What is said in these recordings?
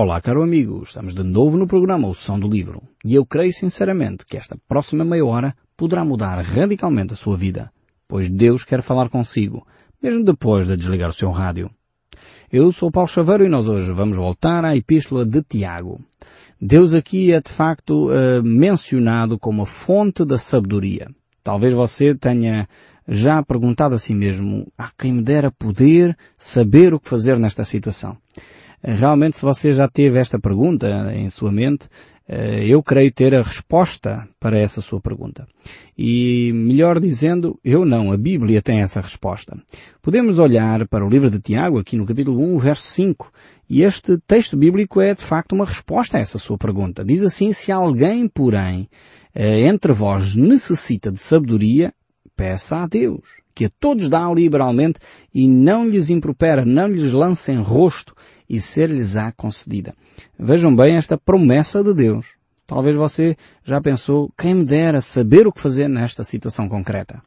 Olá, caro amigo. Estamos de novo no programa O Som do Livro. E eu creio sinceramente que esta próxima meia hora poderá mudar radicalmente a sua vida, pois Deus quer falar consigo, mesmo depois de desligar o seu rádio. Eu sou Paulo Chaveiro e nós hoje vamos voltar à Epístola de Tiago. Deus aqui é de facto uh, mencionado como a fonte da sabedoria. Talvez você tenha já perguntado a si mesmo, a quem me dera poder saber o que fazer nesta situação. Realmente, se você já teve esta pergunta em sua mente, eh, eu creio ter a resposta para essa sua pergunta. E, melhor dizendo, eu não, a Bíblia tem essa resposta. Podemos olhar para o livro de Tiago, aqui no capítulo 1, verso 5, e este texto bíblico é de facto uma resposta a essa sua pergunta. Diz assim, se alguém, porém, eh, entre vós necessita de sabedoria, peça a Deus, que a todos dá liberalmente e não lhes impropera, não lhes lança em rosto, e ser-lhes-á concedida. Vejam bem esta promessa de Deus. Talvez você já pensou, quem me dera saber o que fazer nesta situação concreta.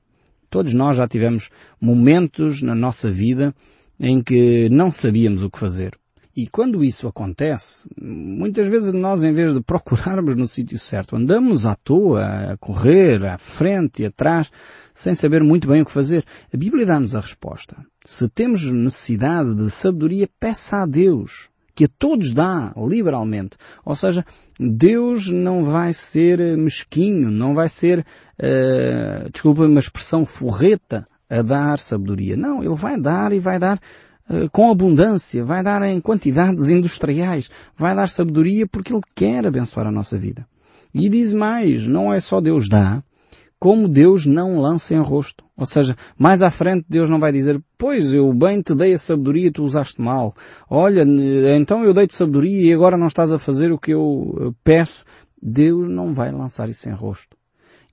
Todos nós já tivemos momentos na nossa vida em que não sabíamos o que fazer. E quando isso acontece, muitas vezes nós, em vez de procurarmos no sítio certo, andamos à toa, a correr, à frente e atrás, sem saber muito bem o que fazer. A Bíblia dá-nos a resposta. Se temos necessidade de sabedoria, peça a Deus, que a todos dá liberalmente. Ou seja, Deus não vai ser mesquinho, não vai ser, uh, desculpa uma expressão forreta a dar sabedoria. Não, Ele vai dar e vai dar com abundância, vai dar em quantidades industriais, vai dar sabedoria porque Ele quer abençoar a nossa vida. E diz mais, não é só Deus dá, como Deus não lança em rosto. Ou seja, mais à frente Deus não vai dizer, pois eu bem te dei a sabedoria e tu usaste mal. Olha, então eu dei-te sabedoria e agora não estás a fazer o que eu eh, peço. Deus não vai lançar isso em rosto.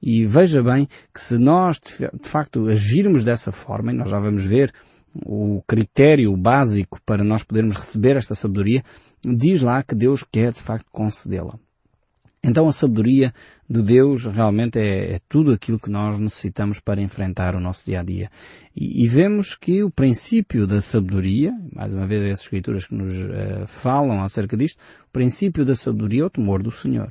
E veja bem que se nós de facto agirmos dessa forma, e nós já vamos ver o critério básico para nós podermos receber esta sabedoria, diz lá que Deus quer de facto concedê-la. Então a sabedoria de Deus realmente é, é, tudo aquilo que nós necessitamos para enfrentar o nosso dia a dia. E, e vemos que o princípio da sabedoria, mais uma vez as escrituras que nos uh, falam acerca disto, o princípio da sabedoria é o temor do Senhor.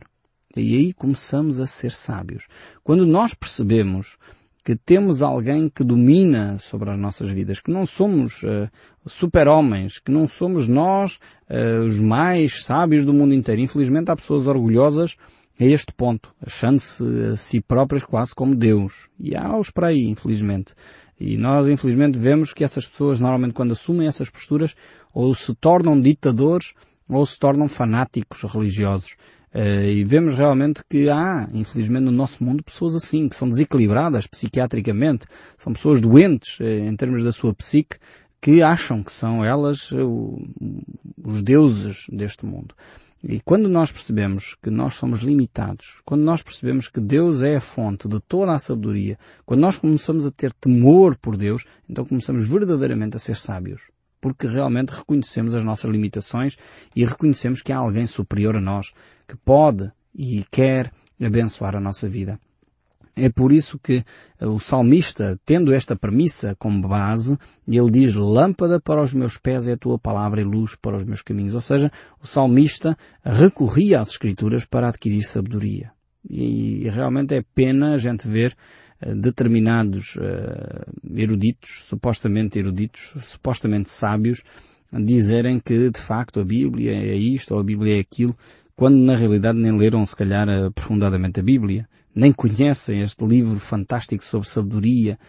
E aí começamos a ser sábios. Quando nós percebemos que temos alguém que domina sobre as nossas vidas, que não somos uh, super-homens, que não somos nós uh, os mais sábios do mundo inteiro. Infelizmente há pessoas orgulhosas a este ponto, achando-se a si próprias quase como Deus. E há-os para aí, infelizmente. E nós, infelizmente, vemos que essas pessoas, normalmente, quando assumem essas posturas, ou se tornam ditadores, ou se tornam fanáticos religiosos. Uh, e vemos realmente que há, infelizmente, no nosso mundo pessoas assim, que são desequilibradas psiquiatricamente, são pessoas doentes uh, em termos da sua psique, que acham que são elas uh, os deuses deste mundo. E quando nós percebemos que nós somos limitados, quando nós percebemos que Deus é a fonte de toda a sabedoria, quando nós começamos a ter temor por Deus, então começamos verdadeiramente a ser sábios porque realmente reconhecemos as nossas limitações e reconhecemos que há alguém superior a nós que pode e quer abençoar a nossa vida. É por isso que o salmista, tendo esta premissa como base, ele diz, lâmpada para os meus pés é a tua palavra e luz para os meus caminhos. Ou seja, o salmista recorria às escrituras para adquirir sabedoria. E realmente é pena a gente ver eh, determinados uh, eruditos, supostamente eruditos, supostamente sábios, dizerem que de facto a Bíblia é isto ou a Bíblia é aquilo, quando na realidade nem leram se calhar aprofundadamente a Bíblia, nem conhecem este livro fantástico sobre sabedoria,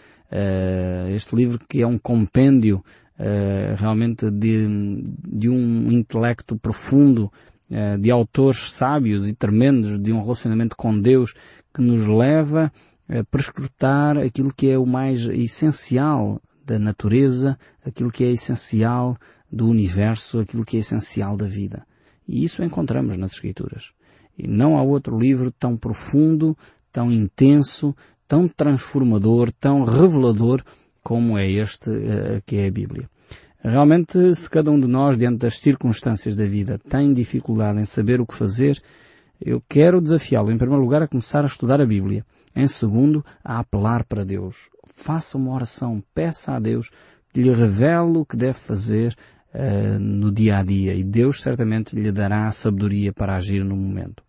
este livro que é um compêndio realmente de, de um intelecto profundo, de autores sábios e tremendos, de um relacionamento com Deus que nos leva prescrutar aquilo que é o mais essencial da natureza, aquilo que é essencial do universo, aquilo que é essencial da vida. E isso encontramos nas Escrituras. E não há outro livro tão profundo, tão intenso, tão transformador, tão revelador como é este uh, que é a Bíblia. Realmente, se cada um de nós, diante das circunstâncias da vida, tem dificuldade em saber o que fazer, eu quero desafiá-lo, em primeiro lugar, a começar a estudar a Bíblia. Em segundo, a apelar para Deus. Faça uma oração, peça a Deus que lhe revele o que deve fazer uh, no dia a dia e Deus certamente lhe dará a sabedoria para agir no momento.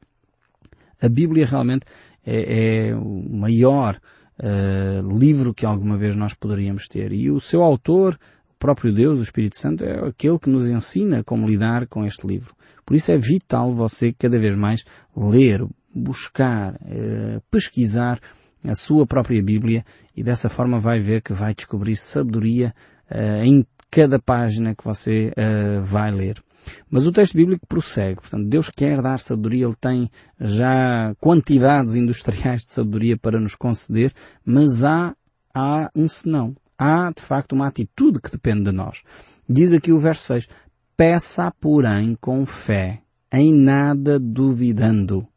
A Bíblia realmente é, é o maior uh, livro que alguma vez nós poderíamos ter e o seu autor, próprio Deus, o Espírito Santo, é aquele que nos ensina como lidar com este livro. Por isso é vital você cada vez mais ler, buscar, uh, pesquisar a sua própria Bíblia e dessa forma vai ver que vai descobrir sabedoria uh, em cada página que você uh, vai ler. Mas o texto bíblico prossegue. Portanto, Deus quer dar sabedoria, Ele tem já quantidades industriais de sabedoria para nos conceder, mas há, há um senão. Há, de facto, uma atitude que depende de nós. Diz aqui o verso 6, peça, porém, com fé, em nada duvidando.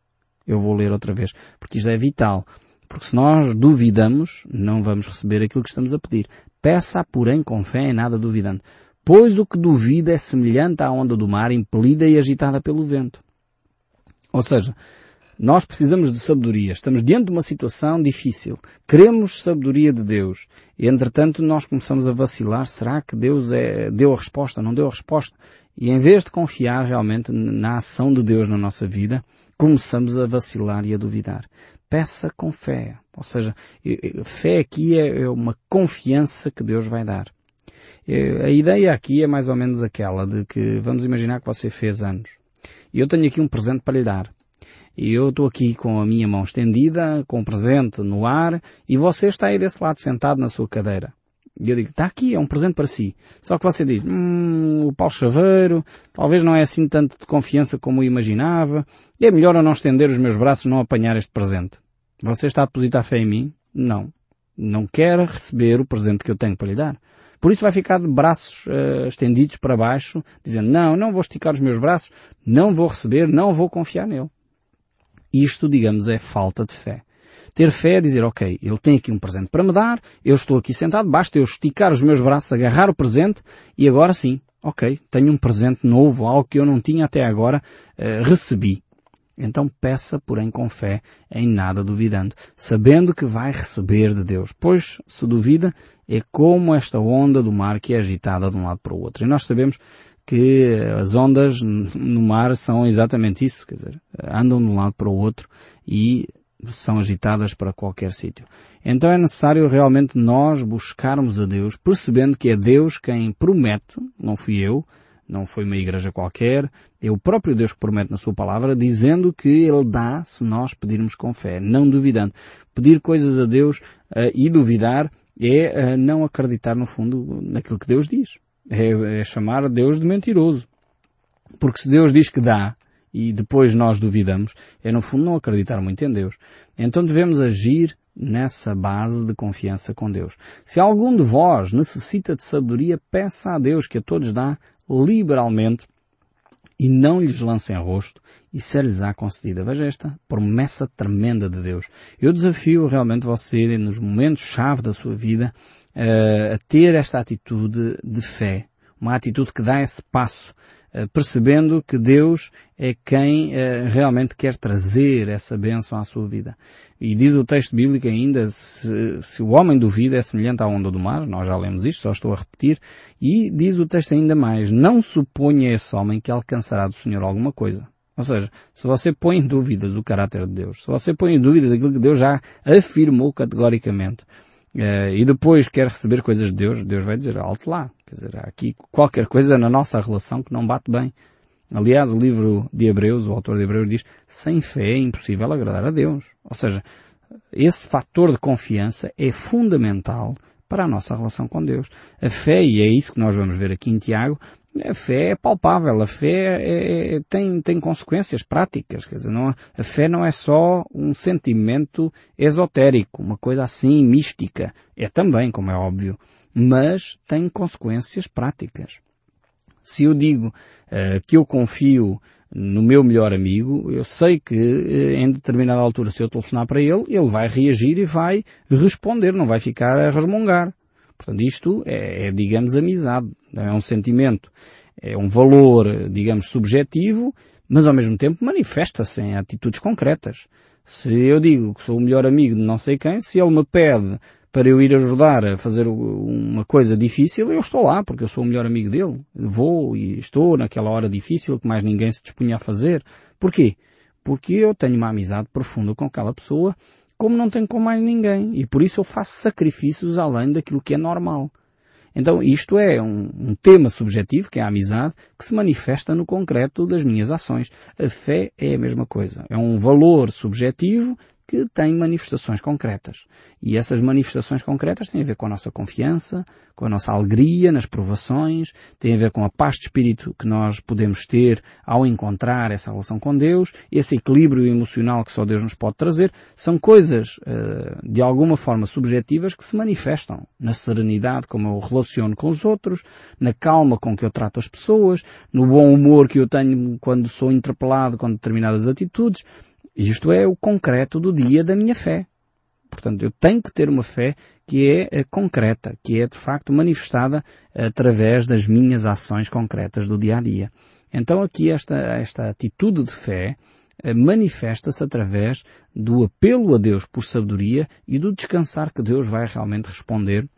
Eu vou ler outra vez, porque isto é vital. Porque se nós duvidamos, não vamos receber aquilo que estamos a pedir. Peça, porém, com fé e nada duvidando. Pois o que duvida é semelhante à onda do mar, impelida e agitada pelo vento. Ou seja, nós precisamos de sabedoria. Estamos diante de uma situação difícil. Queremos sabedoria de Deus. E, entretanto, nós começamos a vacilar. Será que Deus é, deu a resposta? Não deu a resposta? E em vez de confiar realmente na ação de Deus na nossa vida, começamos a vacilar e a duvidar peça com fé. Ou seja, fé aqui é, é uma confiança que Deus vai dar. A ideia aqui é mais ou menos aquela de que vamos imaginar que você fez anos. E eu tenho aqui um presente para lhe dar. E eu estou aqui com a minha mão estendida, com o presente no ar, e você está aí desse lado sentado na sua cadeira. E eu digo, está aqui, é um presente para si. Só que você diz, hum, o Paulo Chaveiro, talvez não é assim tanto de confiança como eu imaginava. É melhor eu não estender os meus braços não apanhar este presente. Você está a depositar fé em mim? Não. Não quer receber o presente que eu tenho para lhe dar. Por isso vai ficar de braços uh, estendidos para baixo, dizendo, não, não vou esticar os meus braços, não vou receber, não vou confiar nele. Isto, digamos, é falta de fé. Ter fé é dizer, ok, ele tem aqui um presente para me dar, eu estou aqui sentado, basta eu esticar os meus braços, agarrar o presente e agora sim, ok, tenho um presente novo, algo que eu não tinha até agora, uh, recebi. Então peça, porém, com fé, em nada duvidando, sabendo que vai receber de Deus. Pois, se duvida, é como esta onda do mar que é agitada de um lado para o outro. E nós sabemos que as ondas no mar são exatamente isso, quer dizer, andam de um lado para o outro e são agitadas para qualquer sítio. Então é necessário realmente nós buscarmos a Deus, percebendo que é Deus quem promete, não fui eu, não foi uma igreja qualquer, é o próprio Deus que promete na sua palavra, dizendo que Ele dá se nós pedirmos com fé, não duvidando. Pedir coisas a Deus uh, e duvidar é uh, não acreditar no fundo naquilo que Deus diz. É, é chamar Deus de mentiroso. Porque se Deus diz que dá, e depois nós duvidamos, é no fundo não acreditar muito em Deus. Então devemos agir nessa base de confiança com Deus. Se algum de vós necessita de sabedoria, peça a Deus que a todos dá liberalmente e não lhes lance em rosto e ser-lhes-á concedida. Veja esta promessa tremenda de Deus. Eu desafio realmente você, nos momentos-chave da sua vida, eh, a ter esta atitude de fé. Uma atitude que dá esse passo eh, percebendo que Deus é quem eh, realmente quer trazer essa bênção à sua vida. E diz o texto bíblico ainda, se, se, o homem duvida é semelhante à onda do mar, nós já lemos isto, só estou a repetir, e diz o texto ainda mais, não suponha esse homem que alcançará do Senhor alguma coisa. Ou seja, se você põe em dúvidas o caráter de Deus, se você põe em dúvidas aquilo que Deus já afirmou categoricamente, Uh, e depois quer receber coisas de Deus, Deus vai dizer, alto lá. Quer dizer, há aqui qualquer coisa na nossa relação que não bate bem. Aliás, o livro de Hebreus, o autor de Hebreus diz, sem fé é impossível agradar a Deus. Ou seja, esse fator de confiança é fundamental para a nossa relação com Deus. A fé, e é isso que nós vamos ver aqui em Tiago, a fé é palpável, a fé é, é, tem, tem consequências práticas, quer dizer, não, a fé não é só um sentimento esotérico, uma coisa assim mística. É também, como é óbvio, mas tem consequências práticas. Se eu digo uh, que eu confio no meu melhor amigo, eu sei que uh, em determinada altura, se eu telefonar para ele, ele vai reagir e vai responder, não vai ficar a resmungar. Portanto, isto é, é, digamos, amizade. É um sentimento, é um valor, digamos, subjetivo, mas ao mesmo tempo manifesta-se em atitudes concretas. Se eu digo que sou o melhor amigo de não sei quem, se ele me pede para eu ir ajudar a fazer uma coisa difícil, eu estou lá, porque eu sou o melhor amigo dele. Vou e estou naquela hora difícil que mais ninguém se dispunha a fazer. Porquê? Porque eu tenho uma amizade profunda com aquela pessoa, como não tenho com mais ninguém. E por isso eu faço sacrifícios além daquilo que é normal. Então isto é um, um, tema subjetivo, que é a amizade, que se manifesta no concreto das minhas ações. A fé é a mesma coisa. É um valor subjetivo que tem manifestações concretas. E essas manifestações concretas têm a ver com a nossa confiança, com a nossa alegria nas provações, têm a ver com a paz de espírito que nós podemos ter ao encontrar essa relação com Deus, esse equilíbrio emocional que só Deus nos pode trazer. São coisas, uh, de alguma forma subjetivas que se manifestam na serenidade como eu relaciono com os outros, na calma com que eu trato as pessoas, no bom humor que eu tenho quando sou interpelado com determinadas atitudes. Isto é o concreto do dia da minha fé. Portanto, eu tenho que ter uma fé que é eh, concreta, que é de facto manifestada através das minhas ações concretas do dia a dia. Então aqui esta, esta atitude de fé eh, manifesta-se através do apelo a Deus por sabedoria e do descansar que Deus vai realmente responder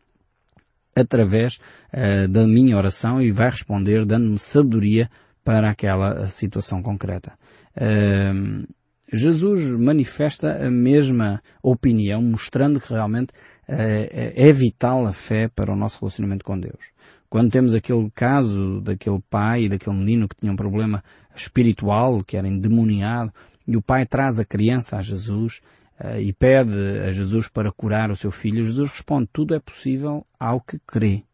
através uh, da minha oração e vai responder dando-me sabedoria para aquela situação concreta. Uh, Jesus manifesta a mesma opinião, mostrando que realmente é, é vital a fé para o nosso relacionamento com Deus. Quando temos aquele caso daquele pai e daquele menino que tinha um problema espiritual, que era endemoniado, e o pai traz a criança a Jesus uh, e pede a Jesus para curar o seu filho, Jesus responde, tudo é possível ao que crê.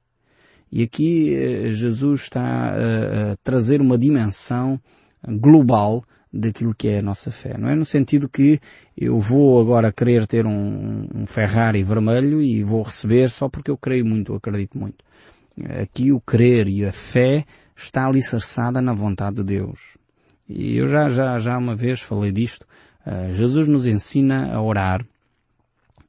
E aqui uh, Jesus está a trazer uma dimensão global daquilo que é a nossa fé. Não é no sentido que eu vou agora querer ter um, um Ferrari vermelho e vou receber só porque eu creio muito, eu acredito muito. Aqui o crer e a fé está alicerçada na vontade de Deus. E eu já, já, já uma vez falei disto. Uh, Jesus nos ensina a orar.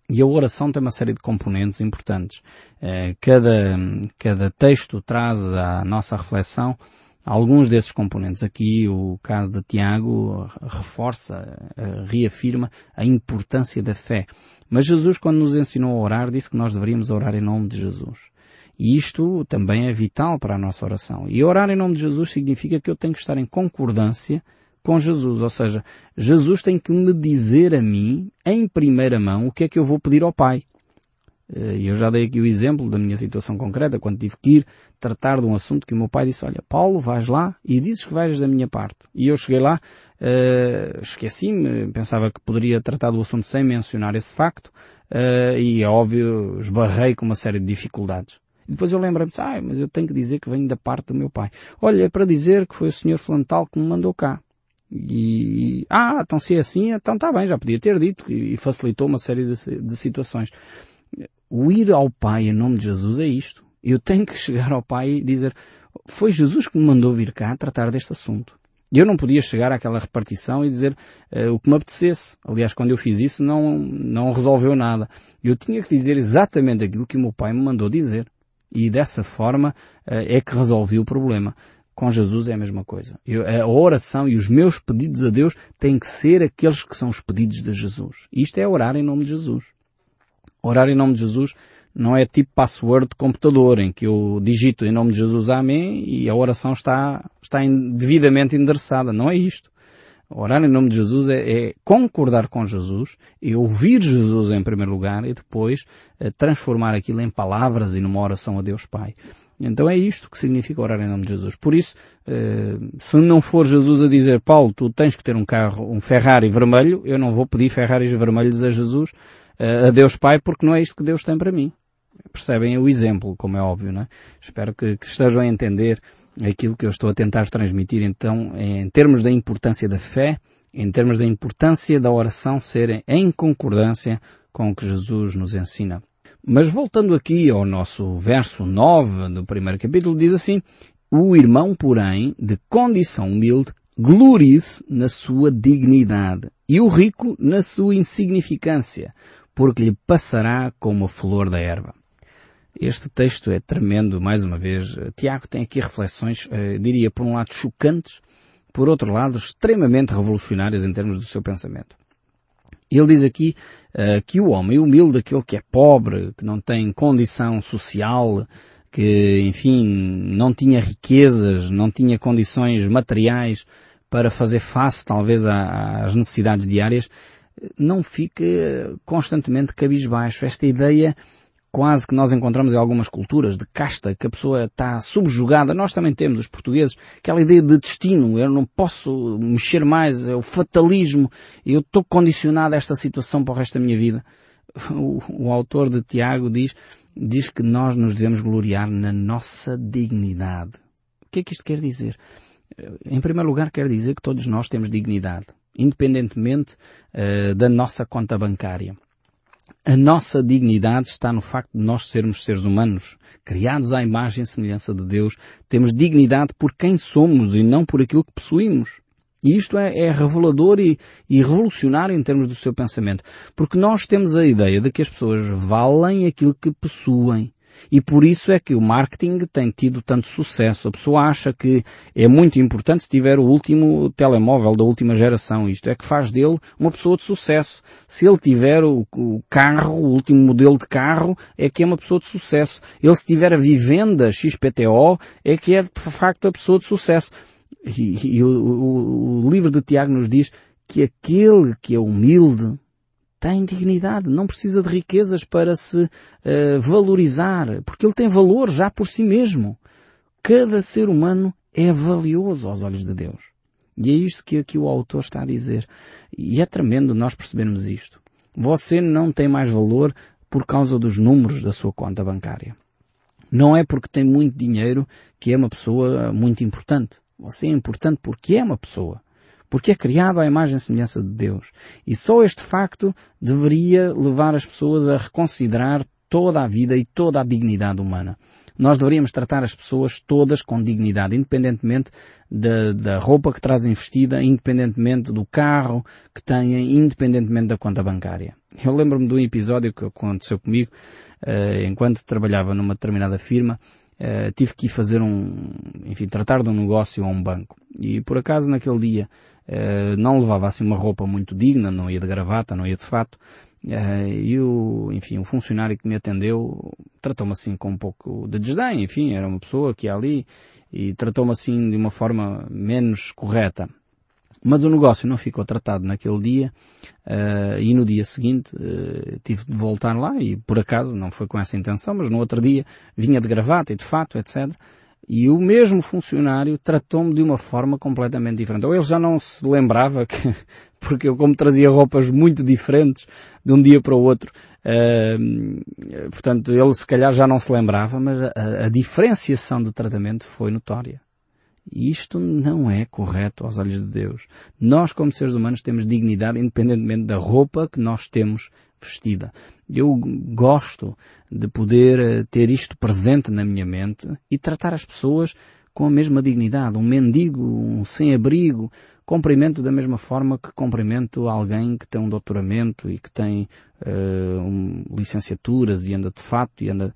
E a oração tem uma série de componentes importantes. Uh, cada, cada texto traz à nossa reflexão alguns desses componentes. Aqui o caso de Tiago reforça, eh, reafirma a importância da fé. Mas Jesus, quando nos ensinou a orar, disse que nós deveríamos orar em nome de Jesus. E isto também é vital para a nossa oração. E orar em nome de Jesus significa que eu tenho que estar em concordância com Jesus. Ou seja, Jesus tem que me dizer a mim, em primeira mão, o que é que eu vou pedir ao Pai. Eh, e eu já dei aqui o exemplo da minha situação concreta, quando tive que ir tratar de um assunto que o meu pai disse, olha, Paulo, vais lá e dizes que vais da minha parte. E eu cheguei lá, uh, esqueci-me, pensava que poderia tratar do assunto sem mencionar esse facto, uh, e é óbvio, esbarrei com uma série de dificuldades. E depois eu lembrei-me, ah, mas eu tenho que dizer que venho da parte do meu pai. Olha, é para dizer que foi o senhor Flantal que me mandou cá. E, ah, então se é assim, então está bem, já podia ter dito e facilitou uma série de, de situações. O ir ao Pai em nome de Jesus é isto. Eu tenho que chegar ao Pai e dizer, foi Jesus que me mandou vir cá tratar deste assunto. Eu não podia chegar àquela repartição e dizer uh, o que me apetecesse. Aliás, quando eu fiz isso não, não resolveu nada. Eu tinha que dizer exatamente aquilo que o meu pai me mandou dizer. E dessa forma uh, é que resolvi o problema. Com Jesus é a mesma coisa. Eu, a oração e os meus pedidos a Deus têm que ser aqueles que são os pedidos de Jesus. Isto é orar em nome de Jesus. Orar em nome de Jesus não é tipo password de computador em que eu digito em nome de Jesus Amém e a oração está, está devidamente endereçada. Não é isto. Orar em nome de Jesus é, é, concordar com Jesus, é ouvir Jesus em primeiro lugar e depois é, transformar aquilo em palavras e numa oração a Deus Pai. Então é isto que significa orar em nome de Jesus. Por isso, eh, se não for Jesus a dizer, Paulo, tu tens que ter um carro, um Ferrari vermelho, eu não vou pedir Ferraris vermelhos a Jesus, a Deus Pai, porque não é isto que Deus tem para mim. Percebem o exemplo, como é óbvio, não é? Espero que, que estejam a entender aquilo que eu estou a tentar transmitir, então, em termos da importância da fé, em termos da importância da oração serem em concordância com o que Jesus nos ensina. Mas voltando aqui ao nosso verso 9 do primeiro capítulo, diz assim, o irmão, porém, de condição humilde, glorie-se na sua dignidade e o rico na sua insignificância, porque lhe passará como a flor da erva. Este texto é tremendo, mais uma vez. Tiago tem aqui reflexões, eh, diria, por um lado chocantes, por outro lado extremamente revolucionárias em termos do seu pensamento. Ele diz aqui uh, que o homem humilde, aquele que é pobre, que não tem condição social, que, enfim, não tinha riquezas, não tinha condições materiais para fazer face, talvez, às necessidades diárias, não fique constantemente cabisbaixo. Esta ideia quase que nós encontramos em algumas culturas de casta, que a pessoa está subjugada. Nós também temos, os portugueses, aquela ideia de destino. Eu não posso mexer mais, é o fatalismo. Eu estou condicionado a esta situação para o resto da minha vida. O, o autor de Tiago diz, diz que nós nos devemos gloriar na nossa dignidade. O que é que isto quer dizer? Em primeiro lugar, quer dizer que todos nós temos dignidade, independentemente uh, da nossa conta bancária. A nossa dignidade está no facto de nós sermos seres humanos, criados à imagem e semelhança de Deus. Temos dignidade por quem somos e não por aquilo que possuímos. E isto é, é revelador e, e, revolucionário em termos do seu pensamento. Porque nós temos a ideia de que as pessoas valem aquilo que possuem. E por isso é que o marketing tem tido tanto sucesso. A pessoa acha que é muito importante se tiver o último telemóvel da última geração. Isto é que faz dele uma pessoa de sucesso. Se ele tiver o, o carro, o último modelo de carro, é que é uma pessoa de sucesso. Ele se tiver a vivenda XPTO, é que é de facto a pessoa de sucesso. E, e o, o, o livro de Tiago nos diz que aquele que é humilde, tem dignidade, não precisa de riquezas para se uh, valorizar, porque ele tem valor já por si mesmo. Cada ser humano é valioso aos olhos de Deus. E é isto que aqui o autor está a dizer. E é tremendo nós percebermos isto. Você não tem mais valor por causa dos números da sua conta bancária. Não é porque tem muito dinheiro que é uma pessoa muito importante. Você é importante porque é uma pessoa porque é criado à imagem e semelhança de Deus. E só este facto deveria levar as pessoas a reconsiderar toda a vida e toda a dignidade humana. Nós deveríamos tratar as pessoas todas com dignidade, independentemente da, da roupa que trazem vestida, independentemente do carro que têm, independentemente da conta bancária. Eu lembro-me de um episódio que aconteceu comigo, uh, enquanto trabalhava numa determinada firma, uh, tive que fazer um, enfim, tratar de um negócio a um banco. E por acaso naquele dia eh, não levava assim uma roupa muito digna, não ia de gravata, não ia de fato, uh, e o, enfim, o funcionário que me atendeu tratou-me assim com um pouco de desdém, enfim, era uma pessoa que ia ali e tratou-me assim de uma forma menos correta. Mas o negócio não ficou tratado naquele dia uh, e no dia seguinte uh, tive de voltar lá e por acaso não foi com essa intenção, mas no outro dia vinha de gravata e de fato, etc. E o mesmo funcionário tratou-me de uma forma completamente diferente. Ou ele já não se lembrava que, porque eu como trazia roupas muito diferentes de um dia para o outro, uh, portanto ele se calhar já não se lembrava, mas a, a diferenciação de tratamento foi notória. Isto não é correto aos olhos de Deus. Nós, como seres humanos, temos dignidade independentemente da roupa que nós temos vestida. Eu gosto de poder eh, ter isto presente na minha mente e tratar as pessoas com a mesma dignidade. Um mendigo, um sem-abrigo, cumprimento da mesma forma que cumprimento alguém que tem um doutoramento e que tem uh, um, licenciaturas e anda de fato e anda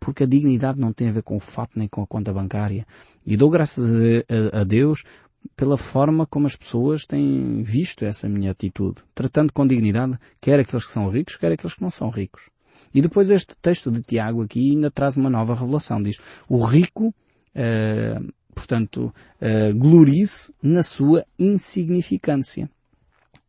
porque a dignidade não tem a ver com o fato nem com a conta bancária. E dou graças a, a, a Deus pela forma como as pessoas têm visto essa minha atitude, tratando com dignidade quer aqueles que são ricos, quer aqueles que não são ricos. E depois este texto de Tiago aqui ainda traz uma nova revelação. Diz, o rico, eh, portanto, eh, na sua insignificância.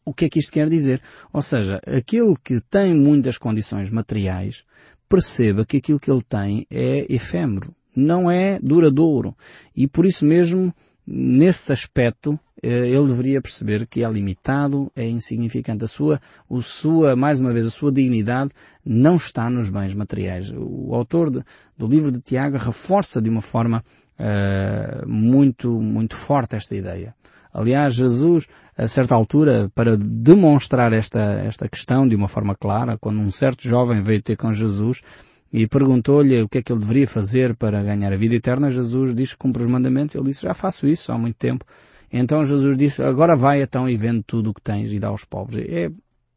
O que é que isto quer dizer? Ou seja, aquele que tem muitas condições materiais, perceba que aquilo que ele tem é efêmero, não é duradouro. E por isso mesmo nesse aspecto, eh, ele deveria perceber que é limitado, é insignificante. A sua, o sua, mais uma vez, a sua dignidade não está nos bens materiais. O autor de, do livro de Tiago reforça de uma forma uh, muito, muito forte esta ideia. Aliás, Jesus, a certa altura, para demonstrar esta, esta questão de uma forma clara, quando um certo jovem veio ter com Jesus, e perguntou-lhe o que é que ele deveria fazer para ganhar a vida eterna. Jesus disse que cumpre os mandamentos. Ele disse, já faço isso há muito tempo. Então Jesus disse, agora vai então e vende tudo o que tens e dá aos pobres. E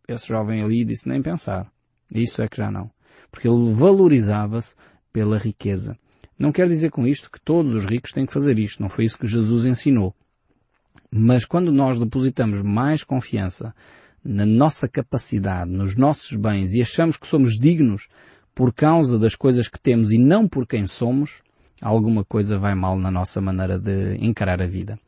esse jovem ali disse, nem pensar. Isso é que já não. Porque ele valorizava-se pela riqueza. Não quer dizer com isto que todos os ricos têm que fazer isto. Não foi isso que Jesus ensinou. Mas quando nós depositamos mais confiança na nossa capacidade, nos nossos bens e achamos que somos dignos por causa das coisas que temos e não por quem somos, alguma coisa vai mal na nossa maneira de encarar a vida.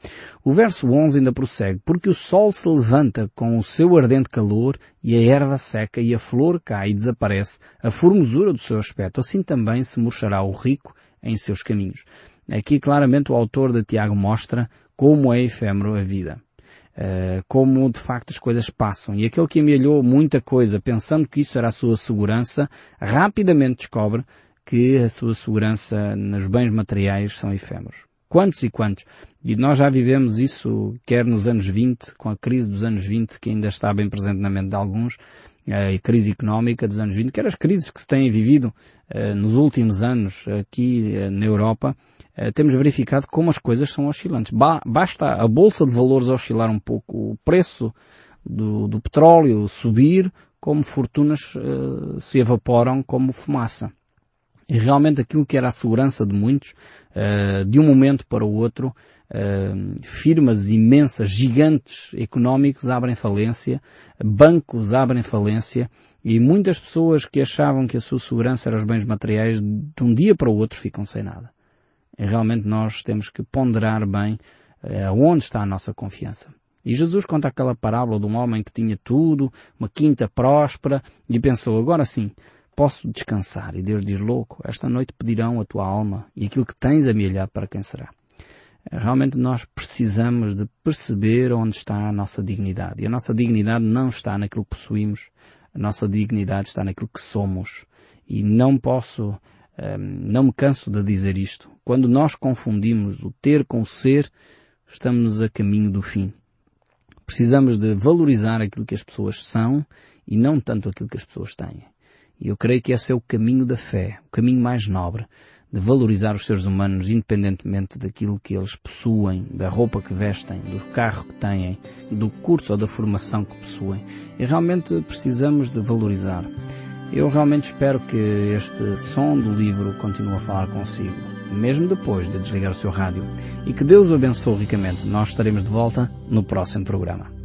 O verso 11 ainda prossegue, porque o sol se levanta com o seu ardente calor e a erva seca e a flor cai e desaparece, a formosura do seu aspecto, assim também se murchará o rico em seus caminhos. Aqui claramente o autor de Tiago mostra como é efêmero a vida. Uh, como de facto as coisas passam. E aquele que amelhou muita coisa pensando que isso era a sua segurança, rapidamente descobre que a sua segurança nos bens materiais são efêmeros. Quantos e quantos? E nós já vivemos isso, quer nos anos 20, com a crise dos anos 20, que ainda está bem presente na mente de alguns, a crise económica dos anos 20, quer as crises que se têm vivido uh, nos últimos anos aqui na Europa, uh, temos verificado como as coisas são oscilantes. Ba basta a bolsa de valores oscilar um pouco, o preço do, do petróleo subir, como fortunas se evaporam como fumaça. E realmente aquilo que era a segurança de muitos, uh, de um momento para o outro, firmas imensas, gigantes económicos abrem falência, bancos abrem falência e muitas pessoas que achavam que a sua segurança era os bens materiais, de um dia para o outro ficam sem nada. E realmente nós temos que ponderar bem uh, onde está a nossa confiança. E Jesus conta aquela parábola de um homem que tinha tudo, uma quinta próspera, e pensou, agora sim, posso descansar. E Deus diz, louco, esta noite pedirão a tua alma e aquilo que tens amelhado para quem será. Realmente nós precisamos de perceber onde está a nossa dignidade. E a nossa dignidade não está naquilo que possuímos. A nossa dignidade está naquilo que somos. E não posso, não me canso de dizer isto. Quando nós confundimos o ter com o ser, estamos a caminho do fim. Precisamos de valorizar aquilo que as pessoas são e não tanto aquilo que as pessoas têm. E eu creio que esse é o caminho da fé, o caminho mais nobre, de valorizar os seres humanos independentemente daquilo que eles possuem, da roupa que vestem, do carro que têm, do curso ou da formação que possuem. E realmente precisamos de valorizar. Eu realmente espero que este som do livro continue a falar consigo, mesmo depois de desligar o seu rádio. E que Deus o abençoe ricamente. Nós estaremos de volta no próximo programa.